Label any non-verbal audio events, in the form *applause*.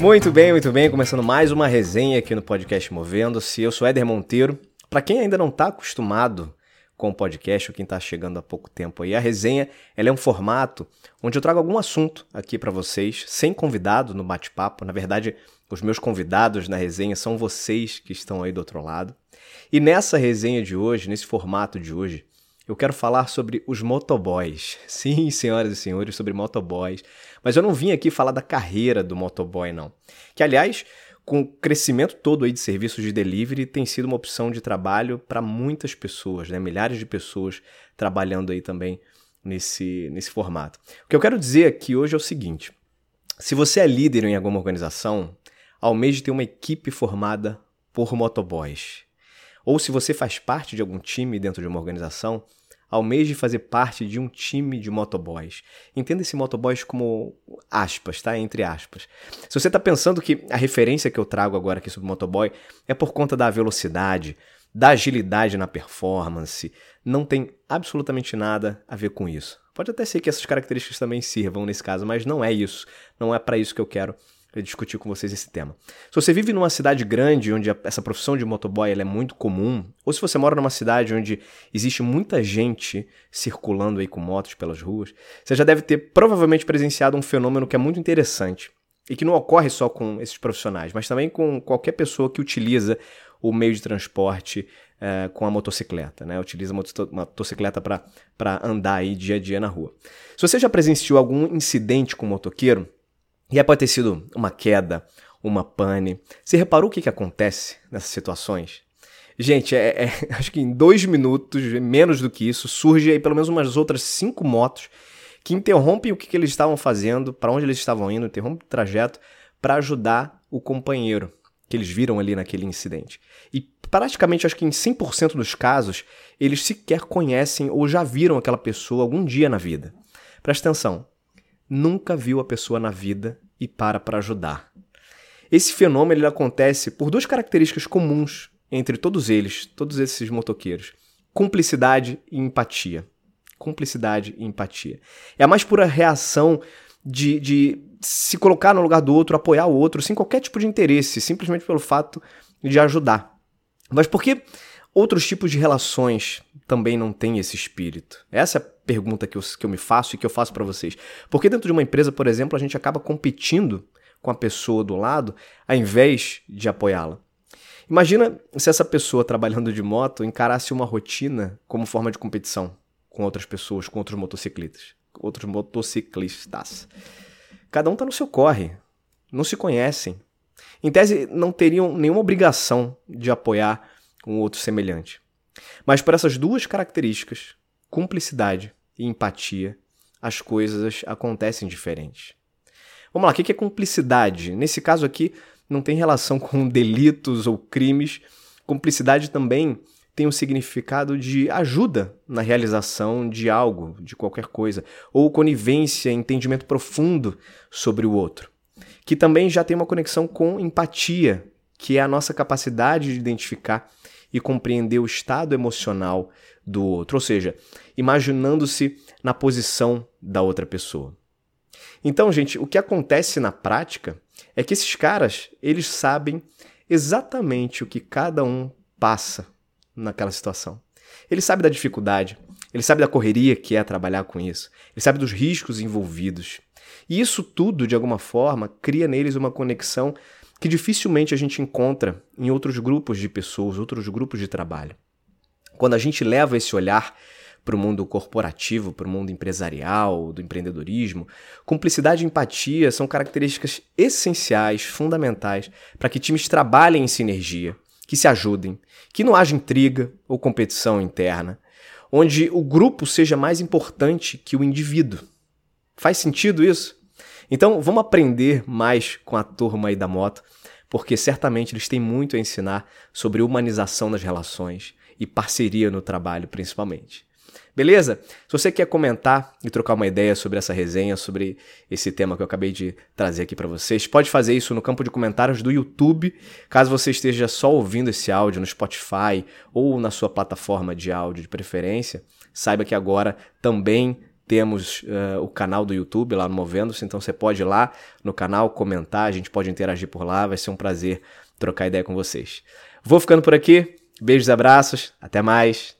Muito bem, muito bem. Começando mais uma resenha aqui no podcast Movendo-se. Eu sou Éder Monteiro. Para quem ainda não está acostumado com o podcast, ou quem está chegando há pouco tempo aí, a resenha ela é um formato onde eu trago algum assunto aqui para vocês, sem convidado no bate-papo. Na verdade, os meus convidados na resenha são vocês que estão aí do outro lado. E nessa resenha de hoje, nesse formato de hoje, eu quero falar sobre os motoboys. Sim, senhoras e senhores, sobre motoboys. Mas eu não vim aqui falar da carreira do motoboy, não. Que, aliás, com o crescimento todo aí de serviços de delivery, tem sido uma opção de trabalho para muitas pessoas, né? Milhares de pessoas trabalhando aí também nesse, nesse formato. O que eu quero dizer aqui hoje é o seguinte: se você é líder em alguma organização, almeje ter uma equipe formada por motoboys. Ou se você faz parte de algum time dentro de uma organização, almeje fazer parte de um time de motoboys. Entenda esse motoboys como aspas, tá? Entre aspas. Se você está pensando que a referência que eu trago agora aqui sobre motoboy é por conta da velocidade, da agilidade na performance, não tem absolutamente nada a ver com isso. Pode até ser que essas características também sirvam nesse caso, mas não é isso. Não é para isso que eu quero discutir com vocês esse tema. Se você vive numa cidade grande onde essa profissão de motoboy é muito comum, ou se você mora numa cidade onde existe muita gente circulando aí com motos pelas ruas, você já deve ter provavelmente presenciado um fenômeno que é muito interessante e que não ocorre só com esses profissionais, mas também com qualquer pessoa que utiliza o meio de transporte é, com a motocicleta, né? Utiliza uma motocicleta para andar aí dia a dia na rua. Se você já presenciou algum incidente com motoqueiro, e aí pode ter sido uma queda, uma pane. Você reparou o que, que acontece nessas situações? Gente, é, é, *laughs* acho que em dois minutos, menos do que isso, surge aí pelo menos umas outras cinco motos que interrompem o que, que eles estavam fazendo, para onde eles estavam indo, interrompem o trajeto para ajudar o companheiro que eles viram ali naquele incidente. E praticamente acho que em 100% dos casos, eles sequer conhecem ou já viram aquela pessoa algum dia na vida. Presta atenção, nunca viu a pessoa na vida e para para ajudar. Esse fenômeno ele acontece por duas características comuns entre todos eles, todos esses motoqueiros: cumplicidade e empatia. Cumplicidade e empatia. É a mais pura reação de, de se colocar no lugar do outro, apoiar o outro, sem qualquer tipo de interesse, simplesmente pelo fato de ajudar. Mas por que outros tipos de relações também não têm esse espírito? Essa é a pergunta que eu, que eu me faço e que eu faço para vocês. Porque dentro de uma empresa, por exemplo, a gente acaba competindo com a pessoa do lado ao invés de apoiá-la. Imagina se essa pessoa trabalhando de moto encarasse uma rotina como forma de competição com outras pessoas, com outros motociclistas, outros motociclistas. Cada um está no seu corre, não se conhecem. Em tese, não teriam nenhuma obrigação de apoiar um outro semelhante. Mas por essas duas características, cumplicidade e empatia, as coisas acontecem diferentes. Vamos lá, o que é cumplicidade? Nesse caso aqui, não tem relação *laughs* com delitos ou crimes. Cumplicidade também tem o um significado de ajuda na realização de algo, de qualquer coisa, ou conivência, entendimento profundo sobre o outro, que também já tem uma conexão com empatia, que é a nossa capacidade de identificar e compreender o estado emocional do outro, ou seja, imaginando-se na posição da outra pessoa. Então, gente, o que acontece na prática é que esses caras, eles sabem exatamente o que cada um passa naquela situação. Ele sabe da dificuldade, ele sabe da correria que é trabalhar com isso, ele sabe dos riscos envolvidos. E isso tudo, de alguma forma, cria neles uma conexão que dificilmente a gente encontra em outros grupos de pessoas, outros grupos de trabalho. Quando a gente leva esse olhar para o mundo corporativo, para o mundo empresarial, do empreendedorismo, cumplicidade e empatia são características essenciais, fundamentais, para que times trabalhem em sinergia, que se ajudem, que não haja intriga ou competição interna, onde o grupo seja mais importante que o indivíduo. Faz sentido isso? Então, vamos aprender mais com a turma aí da moto, porque certamente eles têm muito a ensinar sobre humanização das relações e parceria no trabalho, principalmente. Beleza? Se você quer comentar e trocar uma ideia sobre essa resenha, sobre esse tema que eu acabei de trazer aqui para vocês, pode fazer isso no campo de comentários do YouTube. Caso você esteja só ouvindo esse áudio no Spotify ou na sua plataforma de áudio de preferência, saiba que agora também temos uh, o canal do YouTube lá no Movendo-se, então você pode ir lá no canal comentar, a gente pode interagir por lá, vai ser um prazer trocar ideia com vocês. Vou ficando por aqui, beijos abraços, até mais.